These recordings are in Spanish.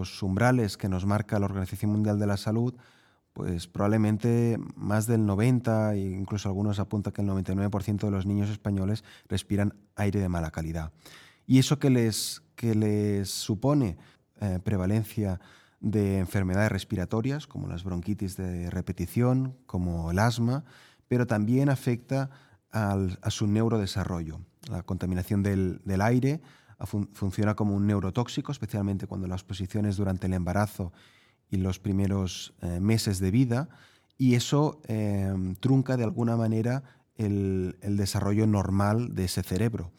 los umbrales que nos marca la Organización Mundial de la Salud, pues probablemente más del 90 e incluso algunos apuntan que el 99% de los niños españoles respiran aire de mala calidad. Y eso que les, les supone eh, prevalencia de enfermedades respiratorias, como las bronquitis de repetición, como el asma, pero también afecta a su neurodesarrollo. La contaminación del, aire funciona como un neurotóxico, especialmente cuando la exposición es durante el embarazo y los primeros eh, meses de vida, y eso eh, trunca de alguna manera el, desarrollo normal de ese cerebro.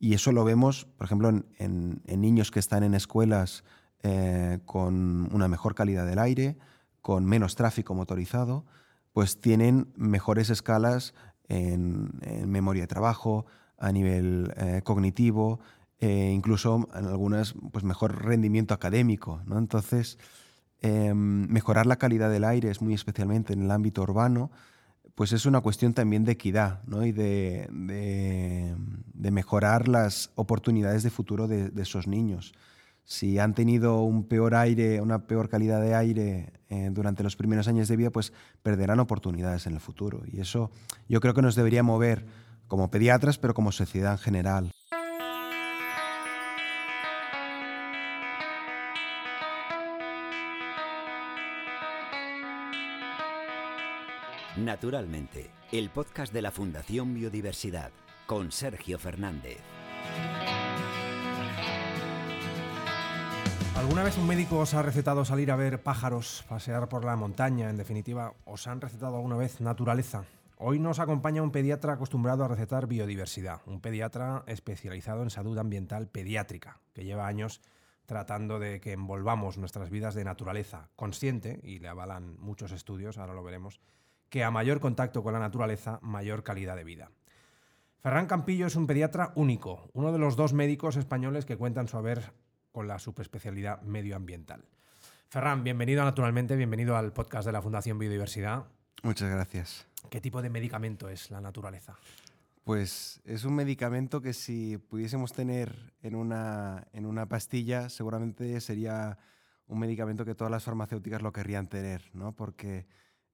Y eso lo vemos, por ejemplo, en, niños que están en escuelas eh, con una mejor calidad del aire, con menos tráfico motorizado, pues tienen mejores escalas en, memoria de trabajo, a nivel cognitivo, incluso en algunas, pues mejor rendimiento académico. ¿no? Entonces, Em, mejorar la calidad del aire, es muy especialmente en el ámbito urbano, pues es una cuestión también de equidad y de, mejorar las oportunidades de futuro de, esos niños. Si han tenido un peor aire, una peor calidad de aire eh, durante los primeros años de vida, pues perderán oportunidades en el futuro. Y eso yo creo que nos debería mover como pediatras, pero como sociedad en general. Naturalmente, el podcast de la Fundación Biodiversidad con Sergio Fernández. ¿Alguna vez un médico os ha recetado salir a ver pájaros, pasear por la montaña? En definitiva, ¿os han recetado alguna vez naturaleza? Hoy nos acompaña un pediatra acostumbrado a recetar biodiversidad, un pediatra especializado en salud ambiental pediátrica, que lleva años tratando de que envolvamos nuestras vidas de naturaleza, consciente, y le avalan muchos estudios, ahora lo veremos, que a mayor contacto con la naturaleza, mayor calidad de vida. Ferran Campillo es un pediatra único, uno de los dos médicos españoles que cuentan su haber con la subespecialidad medioambiental. Ferran, bienvenido naturalmente, bienvenido al podcast de la Fundación Biodiversidad. Muchas gracias. ¿Qué tipo de medicamento es la naturaleza? Pues es un medicamento que si pudiésemos tener en una, en una pastilla, seguramente sería un medicamento que todas las farmacéuticas lo querrían tener, ¿no? Porque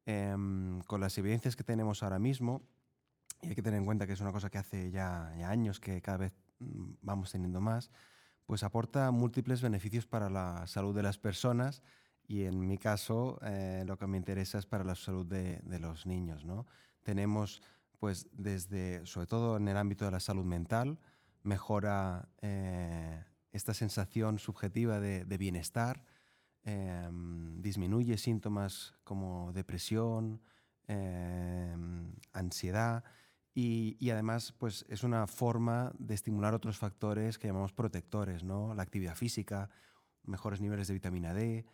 Em, con las evidencias que tenemos ahora mismo, y hay que tener en cuenta que es una cosa que hace ya, años que cada vez mm, vamos teniendo más, pues aporta múltiples beneficios para la salud de las personas y en mi caso eh, lo que me interesa es para la salud de, los niños. ¿no? Tenemos pues desde, sobre todo en el ámbito de la salud mental, mejora eh, esta sensación subjetiva de bienestar, Em, disminuye síntomas como depresión, em, ansiedad y, además pues, es una forma de estimular otros factores que llamamos protectores, ¿no? la actividad física, mejores niveles de vitamina D,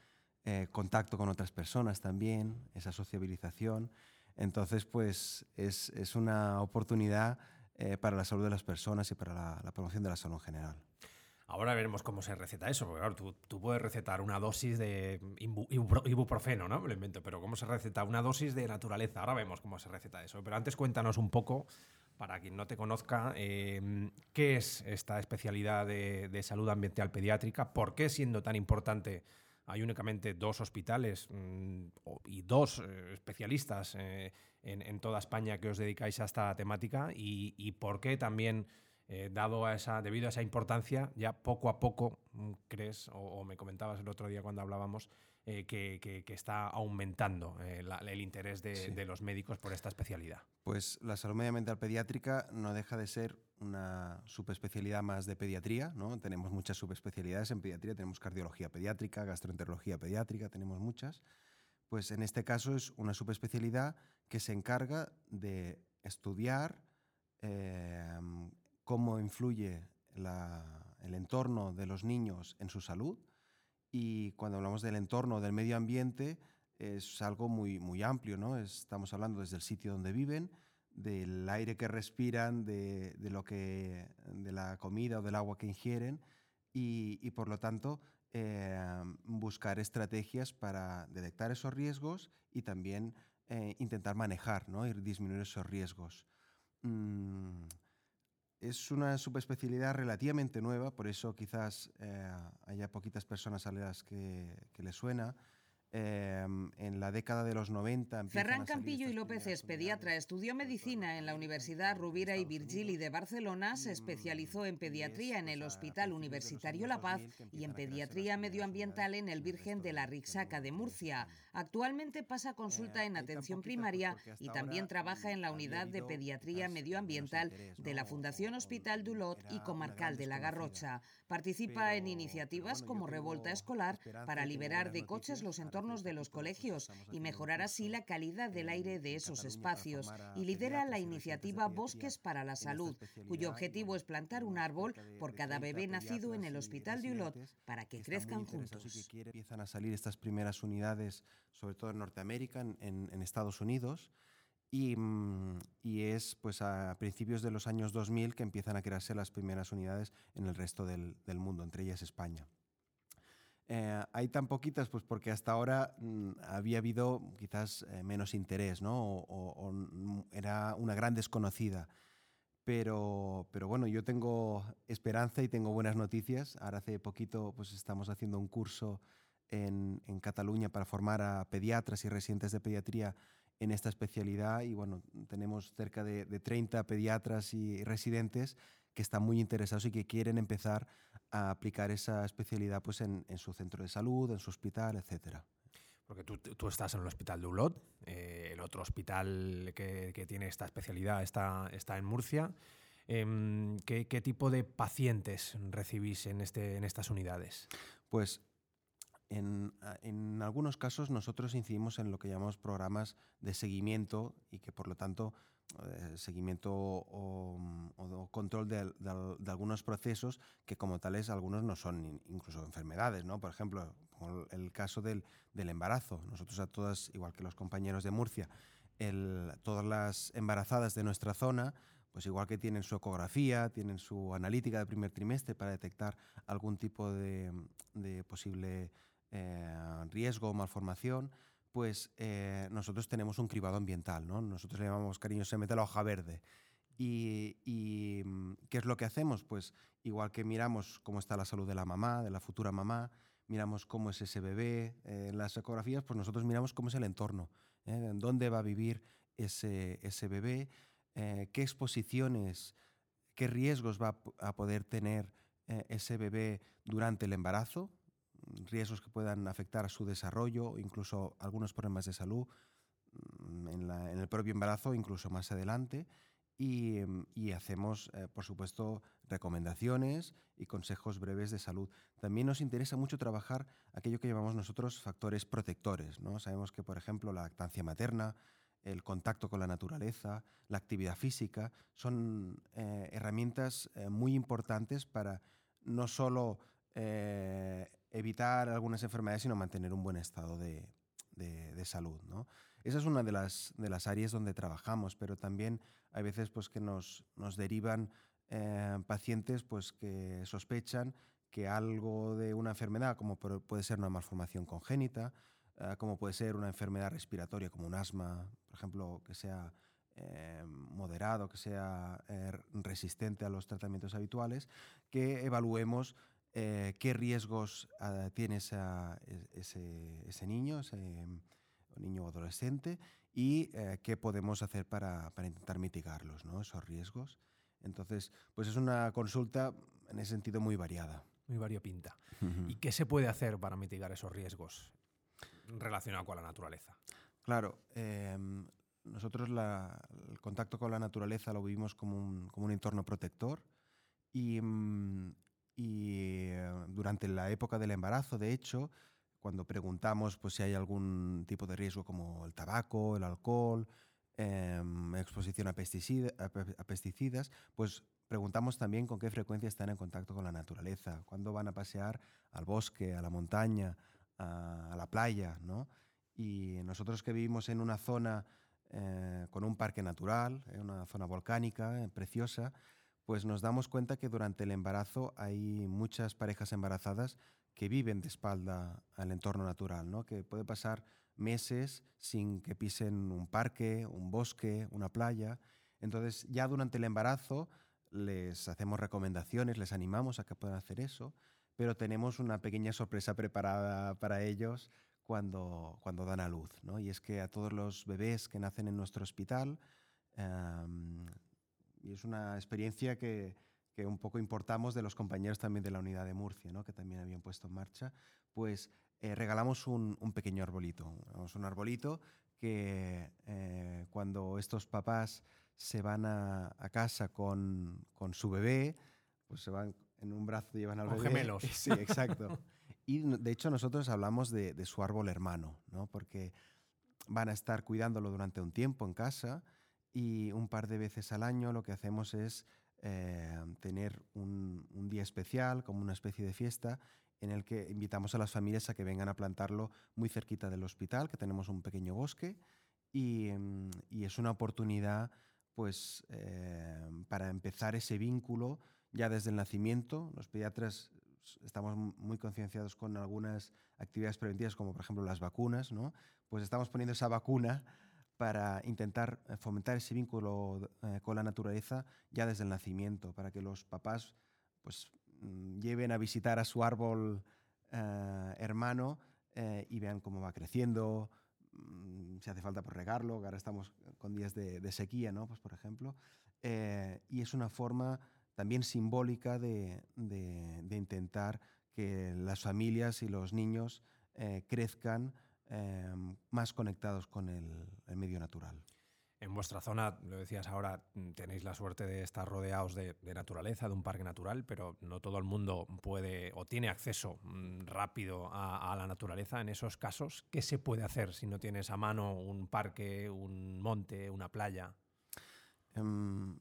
eh, contacto con otras personas también, esa sociabilización. Entonces, pues es, una oportunidad eh, para la salud de las personas y para la promoción de la salud en general. Ahora veremos cómo se receta eso, tú, puedes recetar una dosis de ibuprofeno, ¿no? Me lo invento, pero ¿cómo se receta una dosis de naturaleza? Ahora vemos cómo se receta eso. Pero antes cuéntanos un poco, para quien no te conozca, em, qué es esta especialidad de, salud ambiental pediátrica, por qué siendo tan importante hay únicamente dos hospitales mm, y dos eh, especialistas eh, en, toda España que os dedicáis a esta temática y por qué también eh, dado a esa, debido a esa importancia, ya poco a poco mm, crees, o, me comentabas el otro día cuando hablábamos, eh, que, está aumentando eh, el interés de, los médicos por esta especialidad? Pues la salud medioambiental pediátrica no deja de ser una subespecialidad más de pediatría, ¿no? Tenemos muchas subespecialidades en pediatría, tenemos cardiología pediátrica, gastroenterología pediátrica, tenemos muchas. Pues en este caso es una subespecialidad que se encarga de estudiar cómo influye el entorno de los niños en su salud. Y cuando hablamos del entorno, del medio ambiente, es algo muy, muy amplio, ¿no? Estamos hablando desde el sitio donde viven, del aire que respiran, de, lo que, de la comida o del agua que ingieren y, por lo tanto eh, buscar estrategias para detectar esos riesgos y también eh, intentar manejar ¿no? y disminuir esos riesgos. Mm, es una subespecialidad relativamente nueva, por eso quizás eh, haya poquitas personas a las que, que le suena. Em, en la década de los 90. Ferran Campillo y López es pediatra, estudió medicina en la Universidad Rubira y Virgili de Barcelona, se especializó en pediatría en el Hospital Universitario La Paz y en pediatría medioambiental en el Virgen de la Rixaca de Murcia. Actualmente pasa consulta en atención primaria y también trabaja en la unidad de pediatría medioambiental de la Fundación Hospital Dulot y Comarcal de la Garrocha. Participa en iniciativas como Revolta Escolar para liberar de coches los entornos de los colegios y mejorar así la calidad del aire de esos espacios. Y lidera la iniciativa Bosques para la Salud, cuyo objetivo es plantar un árbol por cada bebé nacido en el Hospital de Ulot para que crezcan juntos. Empiezan a salir estas primeras unidades, sobre todo en Norteamérica, en, Estados Unidos. Y, mm, y, es pues a principios de los años 2000 que empiezan a crearse las primeras unidades en el resto del, mundo, entre ellas España. Eh, hay tan poquitas pues porque hasta ahora mm, había habido quizás eh, menos interés, ¿no? O, era una gran desconocida. Pero, pero bueno, yo tengo esperanza y tengo buenas noticias. Ahora hace poquito pues estamos haciendo un curso en, en Cataluña para formar a pediatras y residentes de pediatría en esta especialidad y bueno, tenemos cerca de, de 30 pediatras y residentes que están muy interesados y que quieren empezar a aplicar esa especialidad pues, en, su centro de salud, en su hospital, etc. Porque tú, estás en el hospital de Ulot, eh, el otro hospital que, tiene esta especialidad está, está en Murcia. Em, ¿qué, tipo de pacientes recibís en, este, en estas unidades? Pues en, en, algunos casos nosotros incidimos en lo que llamamos programas de seguimiento y que por lo tanto eh, seguimiento o, control de, algunos procesos que como tales algunos no son incluso enfermedades, ¿no? Por ejemplo, el caso del, embarazo. Nosotros a todas, igual que los compañeros de Murcia, todas las embarazadas de nuestra zona, pues igual que tienen su ecografía, tienen su analítica de primer trimestre para detectar algún tipo de, posible eh, riesgo o malformación, pues eh, nosotros tenemos un cribado ambiental, ¿no? Nosotros le llamamos cariño, se la hoja verde. Y, mm, qué es lo que hacemos? Pues igual que miramos cómo está la salud de la mamá, de la futura mamá, miramos cómo es ese bebé eh, en las ecografías, pues nosotros miramos cómo es el entorno, ¿eh? dónde va a vivir ese, ese bebé, qué exposiciones, qué riesgos va a poder tener ese bebé durante el embarazo, riesgos que puedan afectar a su desarrollo, incluso algunos problemas de salud mm, en, el propio embarazo, incluso más adelante. Y, hacemos, eh, por supuesto, recomendaciones y consejos breves de salud. También nos interesa mucho trabajar aquello que llamamos nosotros factores protectores. ¿no? Sabemos que, por ejemplo, la lactancia materna, el contacto con la naturaleza, la actividad física, son eh, herramientas eh, muy importantes para no solo evitar algunas enfermedades, sino mantener un buen estado de, salud. ¿no? Esa es una de las, de las áreas donde trabajamos, pero también hay veces pues, que nos, nos derivan eh, pacientes pues, que sospechan que algo de una enfermedad, como puede ser una malformación congénita, eh, como puede ser una enfermedad respiratoria como un asma, por ejemplo, que sea eh, moderado, que sea resistente a los tratamientos habituales, que evaluemos eh, qué riesgos ah, tiene e, ese, niño, ese niño o adolescente, y eh, qué podemos hacer para, intentar mitigarlos, ¿no? esos riesgos. Entonces, pues es una consulta en ese sentido muy variada. Muy variopinta. ¿Y qué se puede hacer para mitigar esos riesgos relacionados con la naturaleza? Claro, em, nosotros el contacto con la naturaleza lo vivimos como un, como un entorno protector y, mm, y eh, durante la época del embarazo, de hecho, cuando preguntamos pues, si hay algún tipo de riesgo como el tabaco, el alcohol, em, exposición a, pesticidas, pues preguntamos también con qué frecuencia están en contacto con la naturaleza, cuándo van a pasear al bosque, a la montaña, a, la playa. ¿no? Y nosotros que vivimos en una zona eh, con un parque natural, en una zona volcánica, eh, preciosa, pues nos damos cuenta que durante el embarazo hay muchas parejas embarazadas que viven de espalda al entorno natural, ¿no? que puede pasar meses sin que pisen un parque, un bosque, una playa. Entonces ya durante el embarazo les hacemos recomendaciones, les animamos a que puedan hacer eso, pero tenemos una pequeña sorpresa preparada para ellos cuando, cuando dan a luz. ¿no? Y es que a todos los bebés que nacen en nuestro hospital, em, y es una experiencia que, que, un poco importamos de los compañeros también de la unidad de Murcia, ¿no? que también habían puesto en marcha, pues eh, regalamos un, un, pequeño arbolito. Un arbolito que eh, cuando estos papás se van a, a casa con, con, su bebé, pues se van en un brazo y llevan al con bebé. gemelos. Sí, exacto. y de hecho nosotros hablamos de, de, su árbol hermano, ¿no? porque van a estar cuidándolo durante un tiempo en casa y un par de veces al año lo que hacemos es eh, tener un, un, día especial, como una especie de fiesta, en el que invitamos a las familias a que vengan a plantarlo muy cerquita del hospital, que tenemos un pequeño bosque, y, y es una oportunidad pues, eh, para empezar ese vínculo ya desde el nacimiento. Los pediatras estamos muy concienciados con algunas actividades preventivas, como por ejemplo las vacunas, ¿no? pues estamos poniendo esa vacuna para intentar fomentar ese vínculo eh, con la naturaleza ya desde el nacimiento, para que los papás pues, mm, lleven a visitar a su árbol eh, hermano eh, y vean cómo va creciendo, mmm, si hace falta por regarlo, que ahora estamos con días de, sequía, ¿no? pues, por ejemplo. Eh, y es una forma también simbólica de, intentar que las familias y los niños eh, crezcan eh, más conectados con el, el medio natural. En vuestra zona, lo decías ahora, tenéis la suerte de estar rodeados de, de, naturaleza, de un parque natural, pero no todo el mundo puede o tiene acceso mm, rápido a, a, la naturaleza. En esos casos, ¿qué se puede hacer si no tienes a mano un parque, un monte, una playa? Um,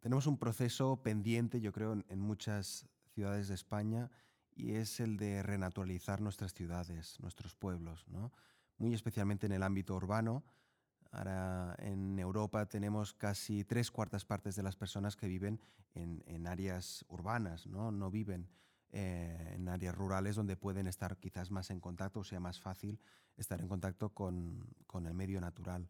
tenemos un proceso pendiente, yo creo, en, en muchas ciudades de España y es el de renaturalizar nuestras ciudades, nuestros pueblos, ¿no? muy especialmente en el ámbito urbano Ahora en Europa tenemos casi tres cuartas partes de las personas que viven en, en áreas urbanas, no, no viven eh, en áreas rurales donde pueden estar quizás más en contacto o sea más fácil estar en contacto con, con el medio natural.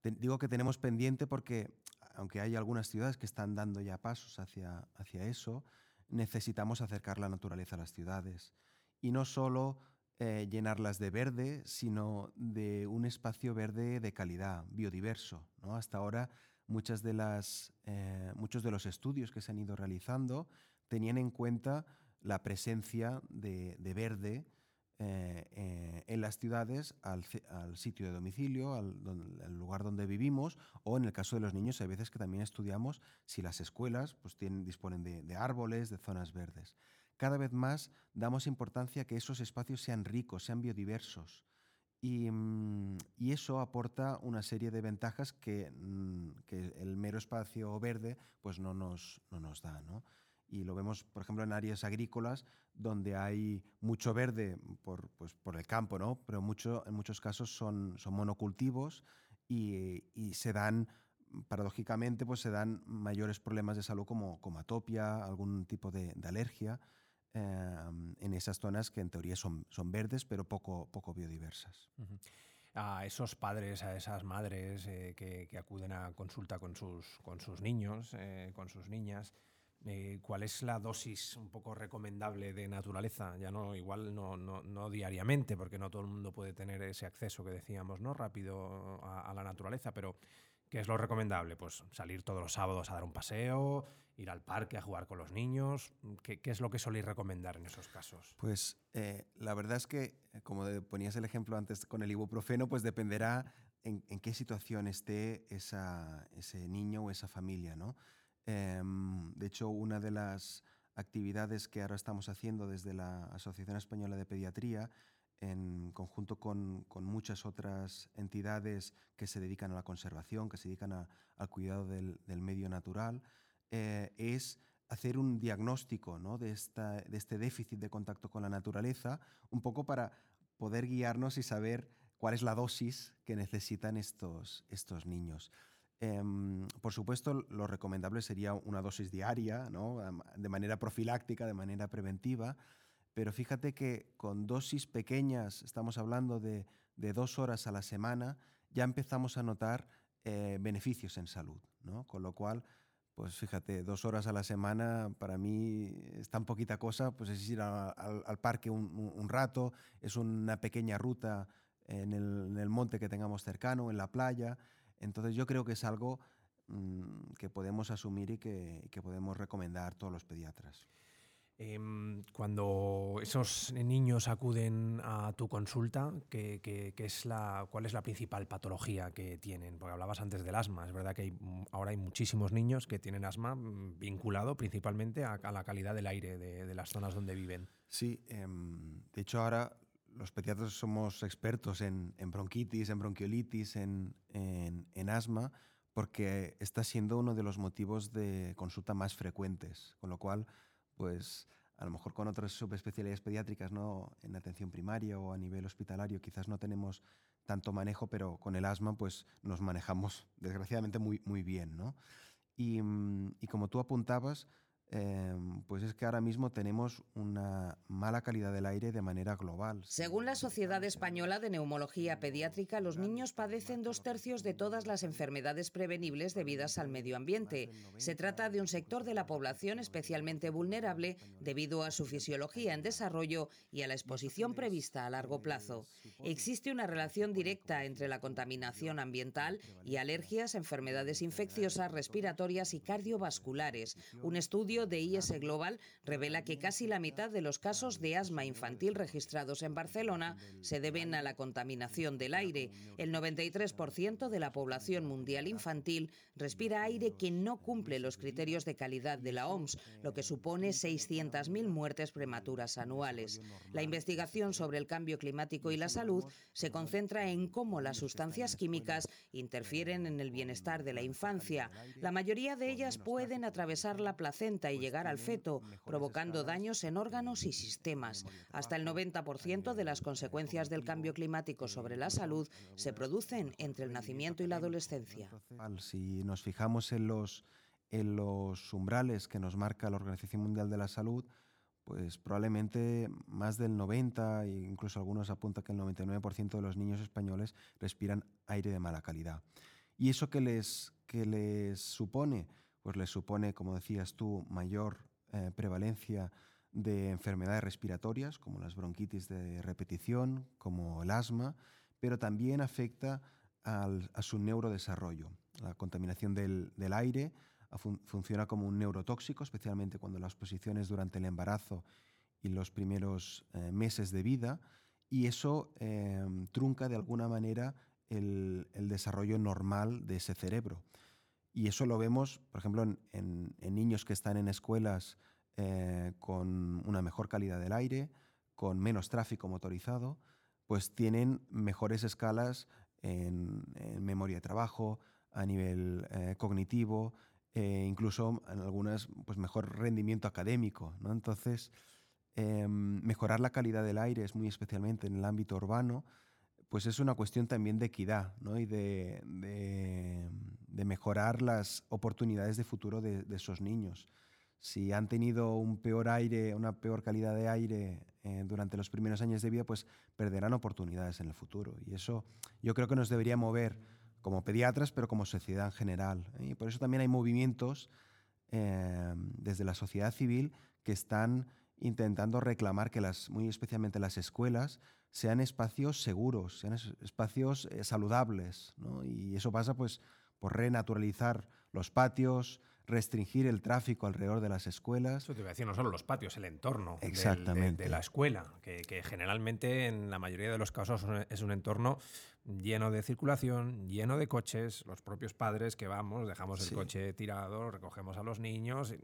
Te, digo que tenemos pendiente porque aunque hay algunas ciudades que están dando ya pasos hacia, hacia eso, necesitamos acercar la naturaleza a las ciudades. Y no solo eh, llenarlas de verde, sino de un espacio verde de calidad, biodiverso. ¿no? Hasta ahora muchas de las, eh, muchos de los estudios que se han ido realizando tenían en cuenta la presencia de, de verde eh, en las ciudades al, al, sitio de domicilio, al, al, lugar donde vivimos, o en el caso de los niños hay veces que también estudiamos si las escuelas pues, tienen, disponen de, de árboles, de zonas verdes cada vez más damos importancia a que esos espacios sean ricos, sean biodiversos. Y, mm, y, eso aporta una serie de ventajas que, mm, que el mero espacio verde pues no, nos, no nos da. ¿no? Y lo vemos, por ejemplo, en áreas agrícolas donde hay mucho verde por, pues, por el campo, ¿no? pero mucho, en muchos casos son, son monocultivos y, y se dan paradójicamente pues se dan mayores problemas de salud como, como atopia, algún tipo de, de alergia eh, en esas zonas que en teoría son, son verdes pero poco, poco biodiversas. Uh -huh. A esos padres, a esas madres eh, que, que, acuden a consulta con sus, con sus niños, eh, con sus niñas, eh, ¿cuál es la dosis un poco recomendable de naturaleza? Ya no, igual no, no, no, diariamente, porque no todo el mundo puede tener ese acceso que decíamos, ¿no? Rápido a, a la naturaleza, pero ¿Qué es lo recomendable? Pues salir todos los sábados a dar un paseo, ir al parque a jugar con los niños. ¿Qué, qué es lo que soléis recomendar en esos casos? Pues eh, la verdad es que, como ponías el ejemplo antes con el ibuprofeno, pues dependerá en, en qué situación esté esa, ese niño o esa familia. ¿no? Eh, de hecho, una de las actividades que ahora estamos haciendo desde la Asociación Española de Pediatría en conjunto con, muchas otras entidades que se dedican a la conservación, que se dedican a, al cuidado del, medio natural, eh, es hacer un diagnóstico ¿no? de, este déficit de contacto con la naturaleza, un poco para poder guiarnos y saber cuál es la dosis que necesitan estos niños. Eh, por supuesto, lo recomendable sería una dosis diaria, ¿no? de manera profiláctica, de manera preventiva, pero fíjate que con dosis pequeñas, estamos hablando de, de dos horas a la semana, ya empezamos a notar eh, beneficios en salud, ¿no? Con lo cual, pues fíjate, dos horas a la semana para mí es tan poquita cosa, pues es ir al parque un, rato, es una pequeña ruta en el, monte que tengamos cercano, en la playa. Entonces yo creo que es algo mm, que podemos asumir y que, que podemos recomendar a todos los pediatras. Em, cuando esos niños acuden a tu consulta, ¿qué, es la, ¿cuál es la principal patología que tienen? Porque hablabas antes del asma. Es verdad que ahora hay muchísimos niños que tienen asma mm, vinculado principalmente a, la calidad del aire de, las zonas donde viven. Sí, em, de hecho ahora los pediatras somos expertos en, bronquitis, en bronquiolitis, en, asma, porque está siendo uno de los motivos de consulta más frecuentes, con lo cual pues a lo mejor con otras subespecialidades pediátricas, ¿no? en atención primaria o a nivel hospitalario, quizás no tenemos tanto manejo, pero con el asma pues nos manejamos desgraciadamente muy, muy bien. ¿no? Y como tú apuntabas, Em, pues es que ahora mismo tenemos una mala calidad del aire de manera global. Según la Sociedad Española de Neumología Pediátrica, los niños padecen dos tercios de todas las enfermedades prevenibles debidas al medio ambiente. Se trata de un sector de la población especialmente vulnerable debido a su fisiología en desarrollo y a la exposición prevista a largo plazo. Existe una relación directa entre la contaminación ambiental y alergias, enfermedades infecciosas, respiratorias y cardiovasculares. Un estudio de IS Global revela que casi la mitad de los casos de asma infantil registrados en Barcelona se deben a la contaminación del aire. El 93% de la población mundial infantil respira aire que no cumple los criterios de calidad de la OMS, lo que supone 600.000 muertes prematuras anuales. La investigación sobre el cambio climático y la salud se concentra en cómo las sustancias químicas interfieren en el bienestar de la infancia. La mayoría de ellas pueden atravesar la placenta y llegar al feto, provocando daños en órganos y sistemas. Hasta el 90% de las consecuencias del cambio climático sobre la salud se producen entre el nacimiento y la adolescencia. Si nos fijamos en los, en los umbrales que nos marca la Organización Mundial de la Salud, pues probablemente más del 90 e incluso algunos apuntan que el 99% de los niños españoles respiran aire de mala calidad. ¿Y eso qué les, qué les supone? Pues les supone, como decías tú, mayor eh, prevalencia de enfermedades respiratorias, como las bronquitis de repetición, como el asma, pero también afecta a su neurodesarrollo. La contaminación del, aire funciona como un neurotóxico, especialmente cuando la exposición es durante el embarazo y los primeros eh, meses de vida, y eso eh, trunca de alguna manera el desarrollo normal de ese cerebro. Y eso lo vemos, por ejemplo, en, niños que están en escuelas eh, con una mejor calidad del aire, con menos tráfico motorizado, pues tienen mejores escalas en, memoria de trabajo, a nivel eh, cognitivo, e incluso en algunas, pues mejor rendimiento académico. ¿no? Entonces, em, mejorar la calidad del aire es muy especialmente en el ámbito urbano, pues es una cuestión también de equidad ¿no? y de, mejorar las oportunidades de futuro de, esos niños. Si han tenido un peor aire, una peor calidad de aire eh, durante los primeros años de vida, pues perderán oportunidades en el futuro. Y eso yo creo que nos debería mover como pediatras, pero como sociedad en general. ¿eh? Y por eso también hay movimientos eh, desde la sociedad civil que están intentando reclamar que las, muy especialmente las escuelas, sean espacios seguros, sean espacios eh, saludables. Y eso pasa pues, por renaturalizar los patios, restringir el tráfico alrededor de las escuelas. Eso te iba a decir, no solo los patios, el entorno Exactamente. de, la escuela, que, generalmente en la mayoría de los casos es un entorno lleno de circulación, lleno de coches, los propios padres que vamos, dejamos el coche tirado, recogemos a los niños.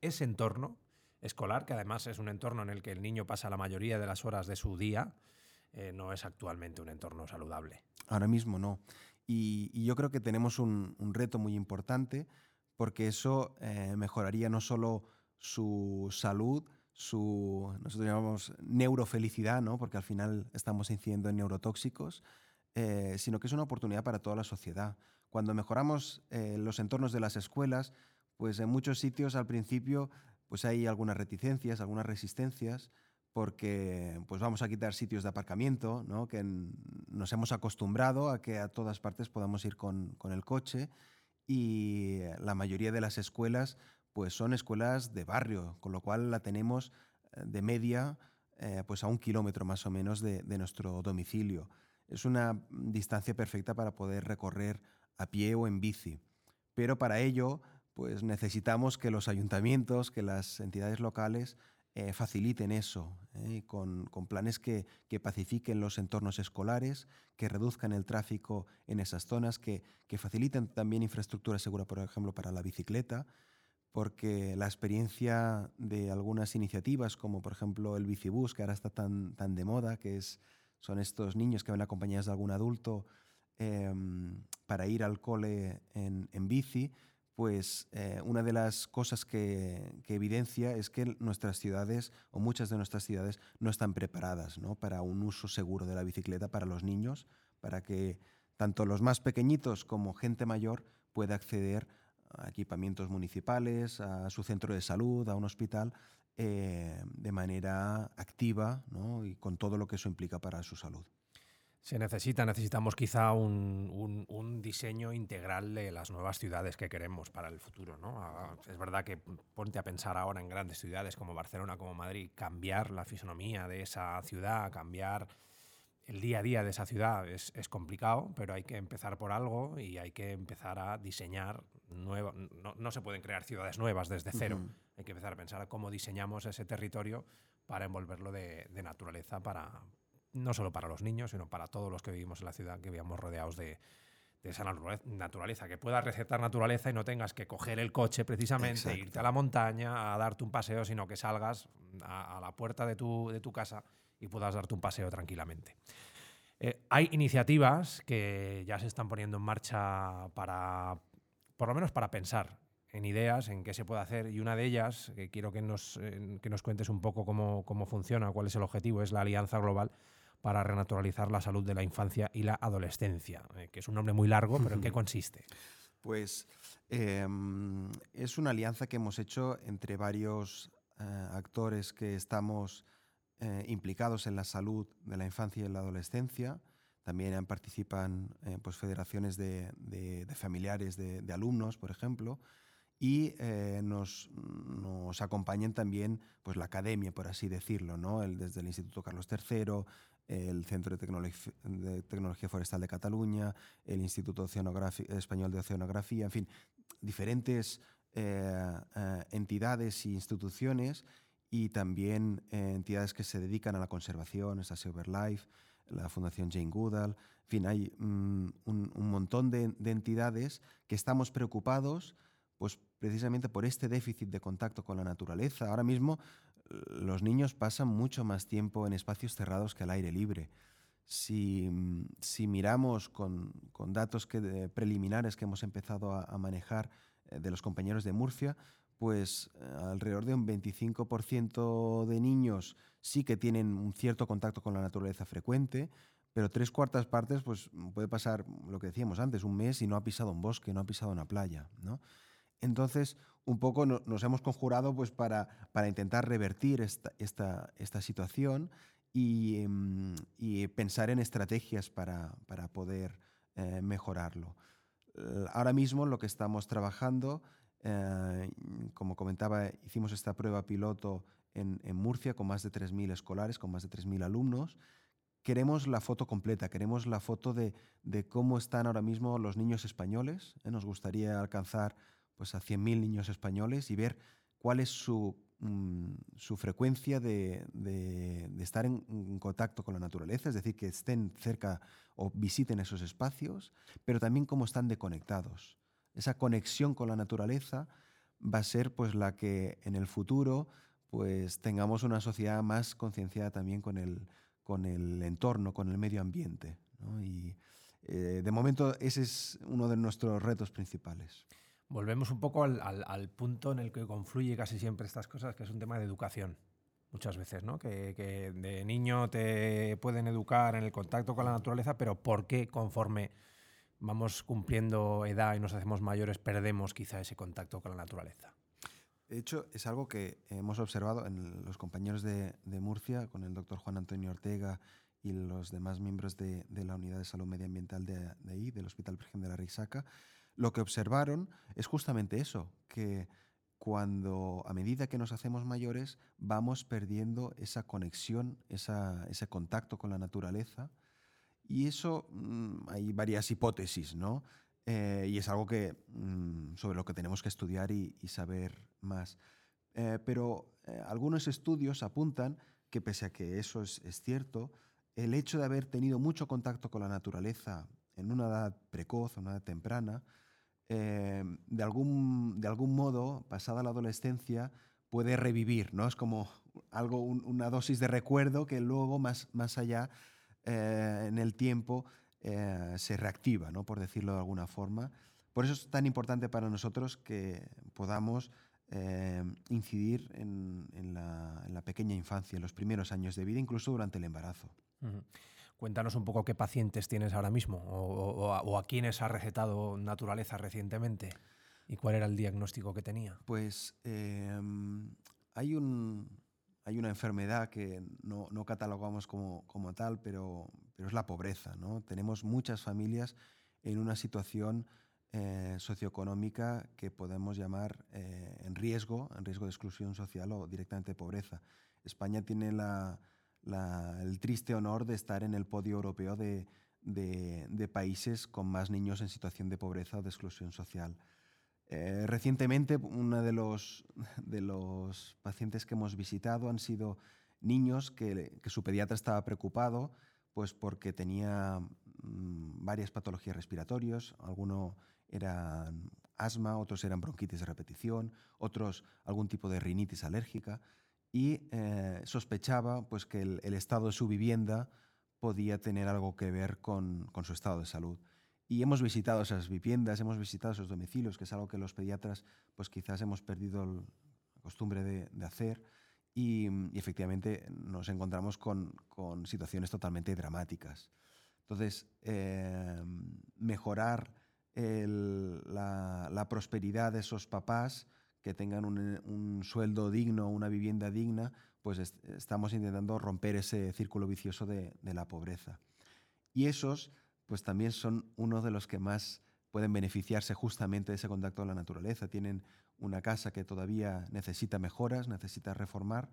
Ese entorno escolar, que además es un entorno en el que el niño pasa la mayoría de las horas de su día, eh, no es actualmente un entorno saludable. Ahora mismo no. Y, yo creo que tenemos un, reto muy importante porque eso eh, mejoraría no solo su salud, su, nosotros llamamos neurofelicidad, ¿no? porque al final estamos incidiendo en neurotóxicos, eh, sino que es una oportunidad para toda la sociedad. Cuando mejoramos los entornos de las escuelas, pues en muchos sitios al principio pues hay algunas reticencias, algunas resistencias, porque pues vamos a quitar sitios de aparcamiento, ¿no? que nos hemos acostumbrado a que a todas partes podamos ir con, el coche y la mayoría de las escuelas pues son escuelas de barrio, con lo cual la tenemos eh, de media eh, pues a un kilómetro más o menos de, nuestro domicilio. Es una distancia perfecta para poder recorrer a pie o en bici. Pero para ello pues necesitamos que los ayuntamientos, que las entidades locales eh, faciliten eso, con, planes que, que, pacifiquen los entornos escolares, que reduzcan el tráfico en esas zonas, que, que faciliten también infraestructura segura, por ejemplo, para la bicicleta, porque la experiencia de algunas iniciativas, como por ejemplo el bicibús, que ahora está tan, tan de moda, que es, son estos niños que van acompañados de algún adulto em, para ir al cole en, en bici, pues eh, una de las cosas que, que, evidencia es que nuestras ciudades, o muchas de nuestras ciudades, no están preparadas ¿no? para un uso seguro de la bicicleta para los niños, para que tanto los más pequeñitos como gente mayor pueda acceder a equipamientos municipales, a su centro de salud, a un hospital, eh, de manera activa y con todo lo que eso implica para su salud. Se necesita, necesitamos quizá un, un, diseño integral de las nuevas ciudades que queremos para el futuro. ¿no? Es verdad que ponte a pensar ahora en grandes ciudades como Barcelona, como Madrid, cambiar la fisonomía de esa ciudad, cambiar el día a día de esa ciudad es, es, complicado, pero hay que empezar por algo y hay que empezar a diseñar nuevas. No, no, se pueden crear ciudades nuevas desde cero. Hay que empezar a pensar cómo diseñamos ese territorio para envolverlo de, de, naturaleza, para, no solo para los niños, sino para todos los que vivimos en la ciudad, que vivamos rodeados de, de esa naturaleza, que puedas recetar naturaleza y no tengas que coger el coche precisamente, e irte a la montaña a darte un paseo, sino que salgas a, a la puerta de tu, de tu casa y puedas darte un paseo tranquilamente. Eh, hay iniciativas que ya se están poniendo en marcha para, por lo menos para pensar en ideas, en qué se puede hacer, y una de ellas, que quiero que nos, que nos cuentes un poco cómo, cómo funciona, cuál es el objetivo, es la Alianza Global para renaturalizar la salud de la infancia y la adolescencia, eh, que es un nombre muy largo, pero ¿en qué consiste? Pues em, es una alianza que hemos hecho entre varios eh, actores que estamos eh, implicados en la salud de la infancia y la adolescencia. También participan eh, pues federaciones de, familiares de, alumnos, por ejemplo, y eh, nos, nos, acompañan también pues, la academia, por así decirlo, ¿no? el, desde el Instituto Carlos III, el Centro de, de Tecnología Forestal de Cataluña, el Instituto Español de Oceanografía, en fin, diferentes entidades e instituciones y también eh, entidades que se dedican a la conservación, esta Silverlife, la Fundación Jane Goodall, en fin, hay mm, un, montón de, entidades que estamos preocupados pues, precisamente por este déficit de contacto con la naturaleza. Ahora mismo los niños pasan mucho más tiempo en espacios cerrados que al aire libre. Si, si miramos con, con datos preliminares que hemos empezado a, a manejar eh, de los compañeros de Murcia, pues eh, alrededor de un 25% de niños sí que tienen un cierto contacto con la naturaleza frecuente, pero tres cuartas partes pues puede pasar lo que decíamos antes, un mes y no ha pisado un bosque, no ha pisado una playa, ¿no? Entonces, un poco nos hemos conjurado pues, para, para intentar revertir esta, esta, esta situación y, y, pensar en estrategias para, para poder eh, mejorarlo. Ahora mismo lo que estamos trabajando eh, como comentaba, hicimos esta prueba piloto en, Murcia con más de 3.000 escolares, con más de 3.000 alumnos. Queremos la foto completa, queremos la foto de, cómo están ahora mismo los niños españoles. ¿eh? Nos gustaría alcanzar pues, a 100.000 niños españoles y ver cuál es su, mm, su frecuencia de, estar en, contacto con la naturaleza, es decir, que estén cerca o visiten esos espacios, pero también cómo están deconectados esa conexión con la naturaleza va a ser pues la que en el futuro pues tengamos una sociedad más concienciada también con el, con el entorno, con el medio ambiente. Y eh, de momento ese es uno de nuestros retos principales. Volvemos un poco al, punto en el que confluye casi siempre estas cosas, que es un tema de educación. Muchas veces, ¿no? Que, que de niño te pueden educar en el contacto con la naturaleza, pero ¿por qué conforme vamos cumpliendo edad y nos hacemos mayores, perdemos quizá ese contacto con la naturaleza. De hecho, es algo que hemos observado en los compañeros de, Murcia, con el doctor Juan Antonio Ortega y los demás miembros de, la Unidad de Salud Medioambiental de, ahí, del Hospital Virgen de la Risaca. Lo que observaron es justamente eso, que cuando a medida que nos hacemos mayores vamos perdiendo esa conexión, ese contacto con la naturaleza. Y eso mm, hay varias hipótesis, ¿no? Eh, y es algo que, mm, sobre lo que tenemos que estudiar y, saber más. Eh, pero eh, algunos estudios apuntan que pese a que eso es, es, cierto, el hecho de haber tenido mucho contacto con la naturaleza en una edad precoz, en una edad temprana, eh, de, algún, de algún modo, pasada la adolescencia, puede revivir, ¿no? Es como algo, una dosis de recuerdo que luego, más, más allá, eh, en el tiempo, eh, se reactiva, ¿no? Por decirlo de alguna forma. Por eso es tan importante para nosotros que podamos incidir en, en, la, en, la, pequeña infancia, en los primeros años de vida, incluso durante el embarazo. Cuéntanos un poco qué pacientes tienes ahora mismo o, a, quiénes has recetado naturaleza recientemente y cuál era el diagnóstico que tenía. Pues em, hay, un, hay una enfermedad que no, catalogamos como, como, tal, pero, pero es la pobreza. ¿no? Tenemos muchas familias en una situación eh, socioeconómica que podemos llamar eh, en riesgo, en riesgo de exclusión social o directamente pobreza. España tiene la el triste honor de estar en el podio europeo de, países con más niños en situación de pobreza o de exclusión social. Eh, recientemente, uno de los, pacientes que hemos visitado han sido niños que, su pediatra estaba preocupado pues porque tenía mm, varias patologías respiratorias, algunos eran asma, otros eran bronquitis de repetición, otros algún tipo de rinitis alérgica y eh, sospechaba pues, que el, estado de su vivienda podía tener algo que ver con, su estado de salud. Y hemos visitado esas viviendas, hemos visitado esos domicilios, que es algo que los pediatras pues quizás hemos perdido la costumbre de, hacer. Y, efectivamente nos encontramos con, situaciones totalmente dramáticas. Entonces, eh, mejorar la, la, prosperidad de esos papás que tengan un, sueldo digno, una vivienda digna, pues estamos intentando romper ese círculo vicioso de, la pobreza. Y esos, pues también son uno de los que más pueden beneficiarse justamente de ese contacto con la naturaleza. Tienen una casa que todavía necesita mejoras, necesita reformar,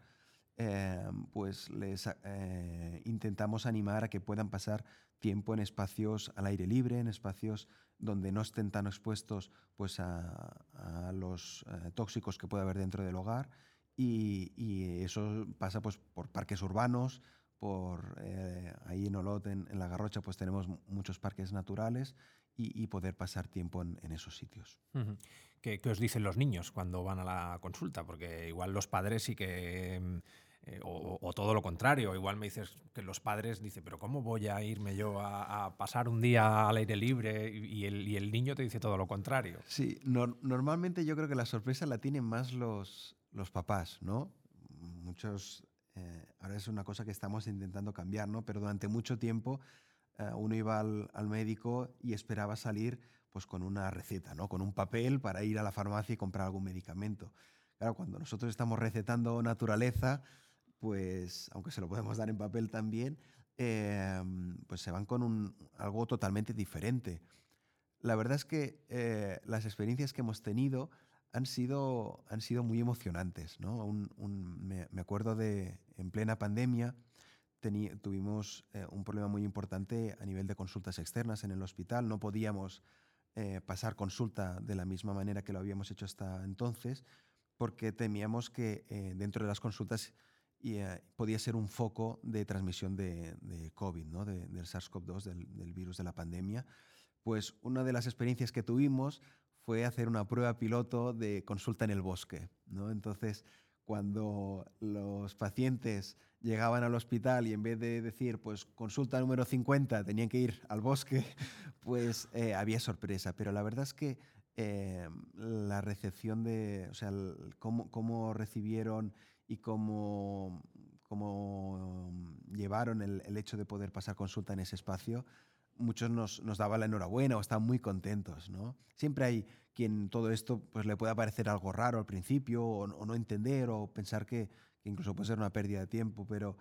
eh, pues les eh, intentamos animar a que puedan pasar tiempo en espacios al aire libre, en espacios donde no estén tan expuestos pues, a, los eh, tóxicos que puede haber dentro del hogar. Y, eso pasa pues, por parques urbanos, por ahí en Olot, en, La Garrocha, pues tenemos muchos parques naturales y, poder pasar tiempo en, esos sitios. ¿Qué, ¿Qué, os dicen los niños cuando van a la consulta? Porque igual los padres sí que mm, eh, o, todo lo contrario, igual me dices que los padres dicen, pero ¿cómo voy a irme yo a, pasar un día al aire libre? Y el, niño te dice todo lo contrario. Sí, normalmente yo creo que la sorpresa la tienen más los, los papás, ¿no? Muchos, eh, ahora es una cosa que estamos intentando cambiar, ¿no? Pero durante mucho tiempo eh, uno iba al, al, médico y esperaba salir pues con una receta, ¿no? Con un papel para ir a la farmacia y comprar algún medicamento. Claro, cuando nosotros estamos recetando naturaleza, pues aunque se lo podemos dar en papel también, em, pues se van con algo totalmente diferente. La verdad es que eh, las experiencias que hemos tenido han sido, han sido muy emocionantes. ¿no? me, acuerdo de en plena pandemia tuvimos eh, un problema muy importante a nivel de consultas externas en el hospital. No podíamos eh, pasar consulta de la misma manera que lo habíamos hecho hasta entonces porque temíamos que dentro de las consultas y eh, podía ser un foco de transmisión de, COVID, ¿no? del SARS-CoV-2, del, virus de la pandemia. Pues una de las experiencias que tuvimos fue hacer una prueba piloto de consulta en el bosque. ¿no? Entonces, cuando los pacientes llegaban al hospital y en vez de decir, pues consulta número 50, tenían que ir al bosque, pues eh, había sorpresa. Pero la verdad es que eh, la recepción de, o sea, cómo, cómo recibieron y cómo, llevaron el, hecho de poder pasar consulta en ese espacio, muchos nos, nos daban la enhorabuena o estaban muy contentos. ¿no? Siempre hay quien todo esto pues, le pueda parecer algo raro al principio o, no entender o pensar que, incluso puede ser una pérdida de tiempo, pero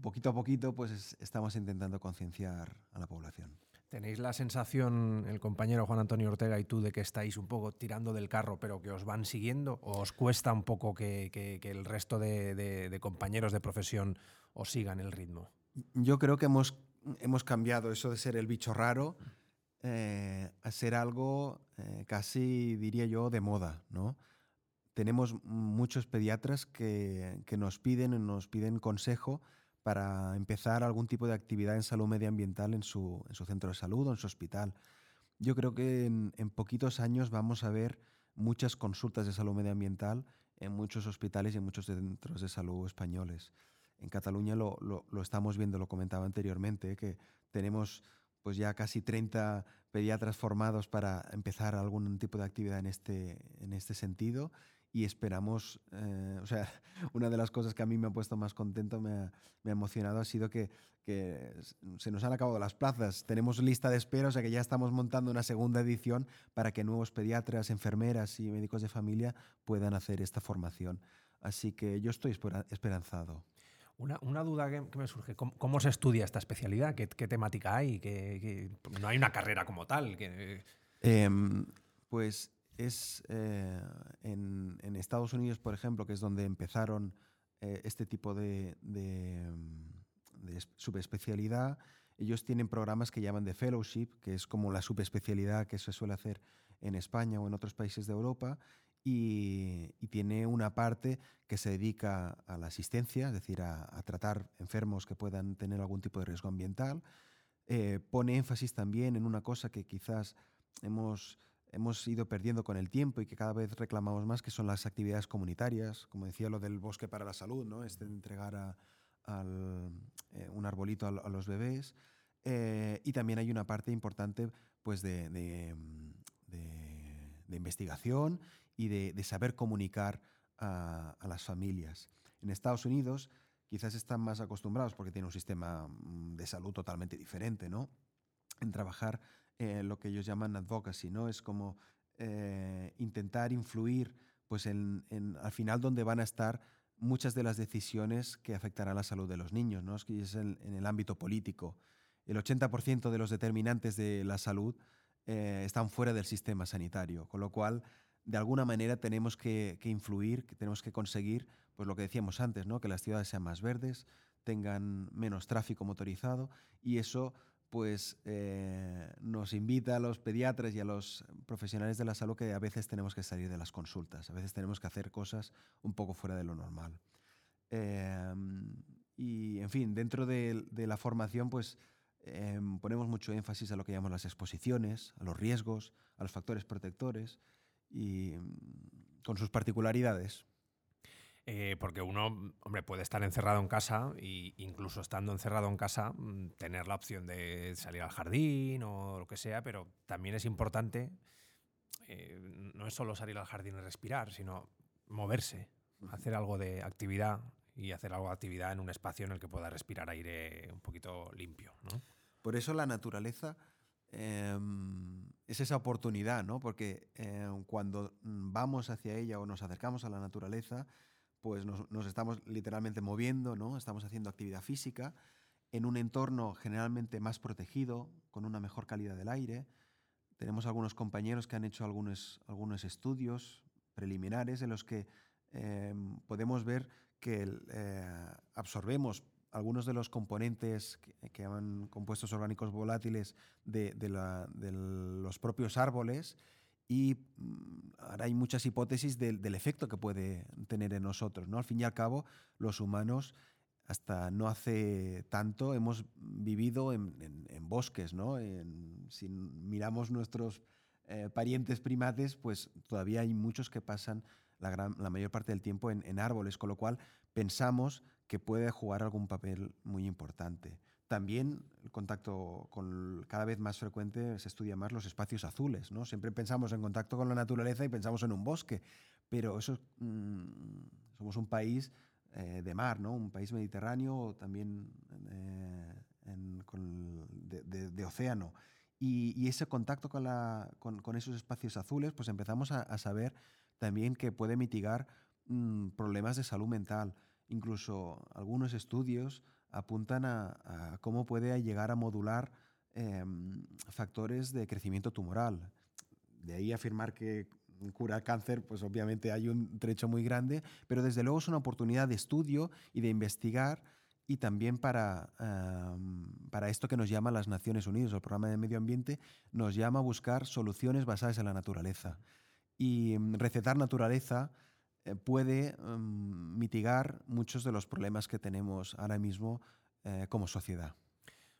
poquito a poquito pues estamos intentando concienciar a la población. ¿Tenéis la sensación, el compañero Juan Antonio Ortega y tú, de que estáis un poco tirando del carro, pero que os van siguiendo? ¿O os cuesta un poco que, el resto de, compañeros de profesión os sigan el ritmo? Yo creo que hemos, hemos cambiado eso de ser el bicho raro eh, a ser algo eh, casi, diría yo, de moda. ¿no? Tenemos muchos pediatras que, que nos piden, nos piden consejo para empezar algún tipo de actividad en salud medioambiental en su, en su centro de salud o en su hospital. Yo creo que en, poquitos años vamos a ver muchas consultas de salud medioambiental en muchos hospitales y en muchos centros de salud españoles. En Cataluña lo, lo, estamos viendo, lo comentaba anteriormente, que tenemos pues ya casi 30 pediatras formados para empezar algún tipo de actividad en este, en este sentido y esperamos, eh, o sea, una de las cosas que a mí me ha puesto más contento, me ha, emocionado, ha sido que, que, se nos han acabado las plazas. Tenemos lista de espera, o sea que ya estamos montando una segunda edición para que nuevos pediatras, enfermeras y médicos de familia puedan hacer esta formación. Así que yo estoy esperanzado. Una, una, duda que, me surge, ¿Cómo, se estudia esta especialidad? ¿Qué, qué temática hay? ¿Qué, no hay una carrera como tal. Que... Em, pues es eh, en, Estados Unidos, por ejemplo, que es donde empezaron eh, este tipo de, mm, subespecialidad, ellos tienen programas que llaman de fellowship, que es como la subespecialidad que se suele hacer en España o en otros países de Europa, y, tiene una parte que se dedica a la asistencia, es decir, a, tratar enfermos que puedan tener algún tipo de riesgo ambiental. Eh, pone énfasis también en una cosa que quizás hemos hemos ido perdiendo con el tiempo y que cada vez reclamamos más, que son las actividades comunitarias, como decía lo del bosque para la salud, ¿no? este de entregar eh, un arbolito a, los bebés. Eh, y también hay una parte importante pues, de, de, investigación y de, saber comunicar a, a, las familias. En Estados Unidos quizás están más acostumbrados porque tienen un sistema mm, de salud totalmente diferente, ¿no? En trabajar eh, lo que ellos llaman advocacy, ¿no? Es como eh, intentar influir pues en, al final donde van a estar muchas de las decisiones que afectarán la salud de los niños, ¿no? Es que es en, el ámbito político. El 80% de los determinantes de la salud eh, están fuera del sistema sanitario, con lo cual de alguna manera tenemos que, que, influir, que tenemos que conseguir, pues lo que decíamos antes, ¿no? que las ciudades sean más verdes, tengan menos tráfico motorizado y eso pues eh, nos invita a los pediatras y a los profesionales de la salud que a veces tenemos que salir de las consultas, a veces tenemos que hacer cosas un poco fuera de lo normal. Em, y, en fin, dentro de, la formación, pues em, ponemos mucho énfasis a lo que llamamos las exposiciones, a los riesgos, a los factores protectores y mm, con sus particularidades. Eh, porque uno, hombre, puede estar encerrado en casa e incluso estando encerrado en casa mm, tener la opción de salir al jardín o lo que sea, pero también es importante, eh, no es solo salir al jardín y respirar, sino moverse, hacer algo de actividad y hacer algo de actividad en un espacio en el que pueda respirar aire un poquito limpio. Por eso la naturaleza em, es esa oportunidad, ¿no? porque em, cuando vamos hacia ella o nos acercamos a la naturaleza, pues nos, estamos literalmente moviendo, ¿no? Estamos haciendo actividad física en un entorno generalmente más protegido, con una mejor calidad del aire. Tenemos algunos compañeros que han hecho algunos, algunos estudios preliminares en los que em, podemos ver que eh, absorbemos algunos de los componentes que, que compuestos orgánicos volátiles de, de los propios árboles y mm, ahora hay muchas hipótesis del, efecto que puede tener en nosotros. ¿no? Al fin y al cabo, los humanos, hasta no hace tanto, hemos vivido en, bosques. ¿no? si miramos nuestros eh, parientes primates, pues todavía hay muchos que pasan la, gran, la mayor parte del tiempo en árboles, con lo cual pensamos que puede jugar algún papel muy importante. También el contacto con cada vez más frecuente se estudia más los espacios azules, ¿no? Siempre pensamos en contacto con la naturaleza y pensamos en un bosque, pero eso mm, somos un país eh, de mar, ¿no? Un país mediterráneo, también eh, de, océano. Y, ese contacto con, la, con, esos espacios azules, pues empezamos a, saber también que puede mitigar mm, problemas de salud mental. Incluso algunos estudios apuntan a, cómo puede llegar a modular em, factores de crecimiento tumoral. De ahí afirmar que cura el cáncer, pues obviamente hay un trecho muy grande, pero desde luego es una oportunidad de estudio y de investigar y también para, em, para esto que nos llama las Naciones Unidas, el programa de medio ambiente, nos llama a buscar soluciones basadas en la naturaleza. Y em, recetar naturaleza puede em, mitigar muchos de los problemas que tenemos ahora mismo eh, como sociedad.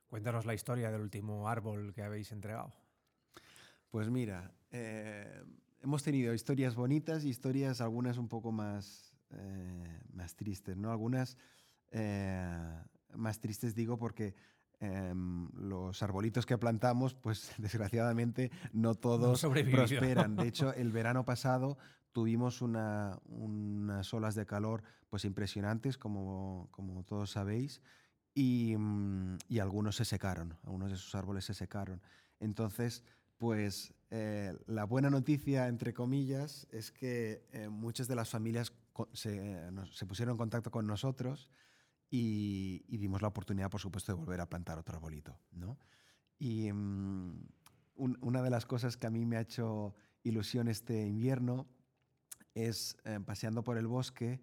Cuéntanos la historia del último árbol que habéis entregado. Pues mira, eh, hemos tenido historias bonitas y historias algunas un poco más, más tristes, ¿no? Algunas más tristes digo porque em, los arbolitos que plantamos, pues desgraciadamente no todos prosperan. De hecho, el verano pasado tuvimos unas olas de calor pues impresionantes, como, como todos sabéis, mm, y, algunos se secaron, algunos de esos árboles se secaron. Entonces, pues eh, la buena noticia, entre comillas, es que eh, muchas de las familias se, pusieron en contacto con nosotros y, dimos la oportunidad, por supuesto, de volver a plantar otro arbolito. ¿no? Y mm, una de las cosas que a mí me ha hecho ilusión este invierno es, eh, paseando por el bosque,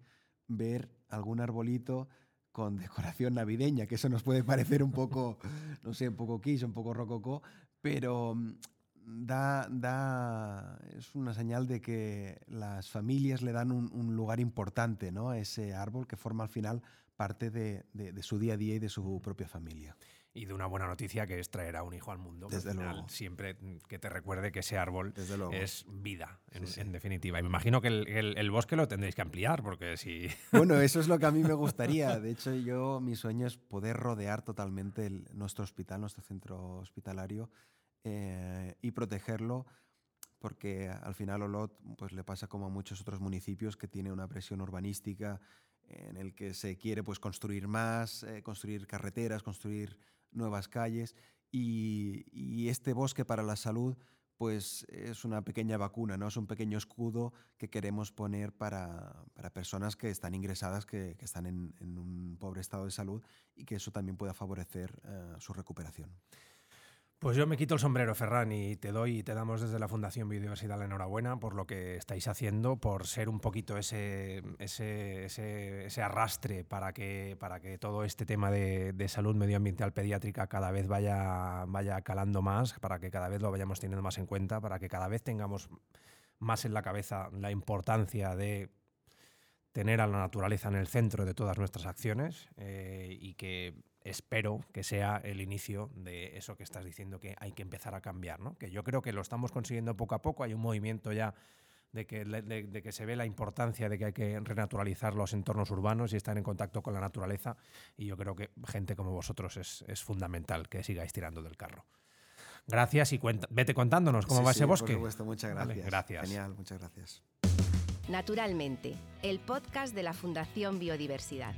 ver algún arbolito con decoración navideña, que eso nos puede parecer un poco, no sé, un poco quiche, un poco rococó, pero mm, da, da, es una señal de que las familias le dan un, lugar importante ¿no? a ese árbol que forma al final parte de, de, su día a día y de su propia familia y de una buena noticia que es traer a un hijo al mundo. Desde luego. Siempre que te recuerde que ese árbol es vida, en, definitiva. Y me imagino que el, bosque lo tendréis que ampliar, porque si. Bueno, eso es lo que a mí me gustaría. De hecho, yo, mi sueño es poder rodear totalmente nuestro hospital, nuestro centro hospitalario, eh, y protegerlo. Porque al final Olot pues, le pasa como a muchos otros municipios que tiene una presión urbanística en el que se quiere pues, construir más, eh, construir carreteras, construir nuevas calles y, este bosque para la salud pues es una pequeña vacuna, ¿no? es un pequeño escudo que queremos poner para, personas que están ingresadas, que, están en, un pobre estado de salud y que eso también pueda favorecer eh, su recuperación. Pues yo me quito el sombrero, Ferran, y te doy y te damos desde la Fundación Biodiversidad la enhorabuena por lo que estáis haciendo, por ser un poquito ese, ese, ese, arrastre para que, para que todo este tema de, salud medioambiental pediátrica cada vez vaya, vaya calando más, para que cada vez lo vayamos teniendo más en cuenta, para que cada vez tengamos más en la cabeza la importancia de tener a la naturaleza en el centro de todas nuestras acciones eh, y que espero que sea el inicio de eso que estás diciendo que hay que empezar a cambiar, ¿no? Que yo creo que lo estamos consiguiendo poco a poco, hay un movimiento ya de que, de, que se ve la importancia de que hay que renaturalizar los entornos urbanos y estar en contacto con la naturaleza y yo creo que gente como vosotros es, fundamental que sigáis tirando del carro. Gracias y cuenta, vete contándonos cómo va ese bosque. Por supuesto, muchas gracias. gracias. Genial, muchas gracias. Naturalmente, el podcast de la Fundación Biodiversidad.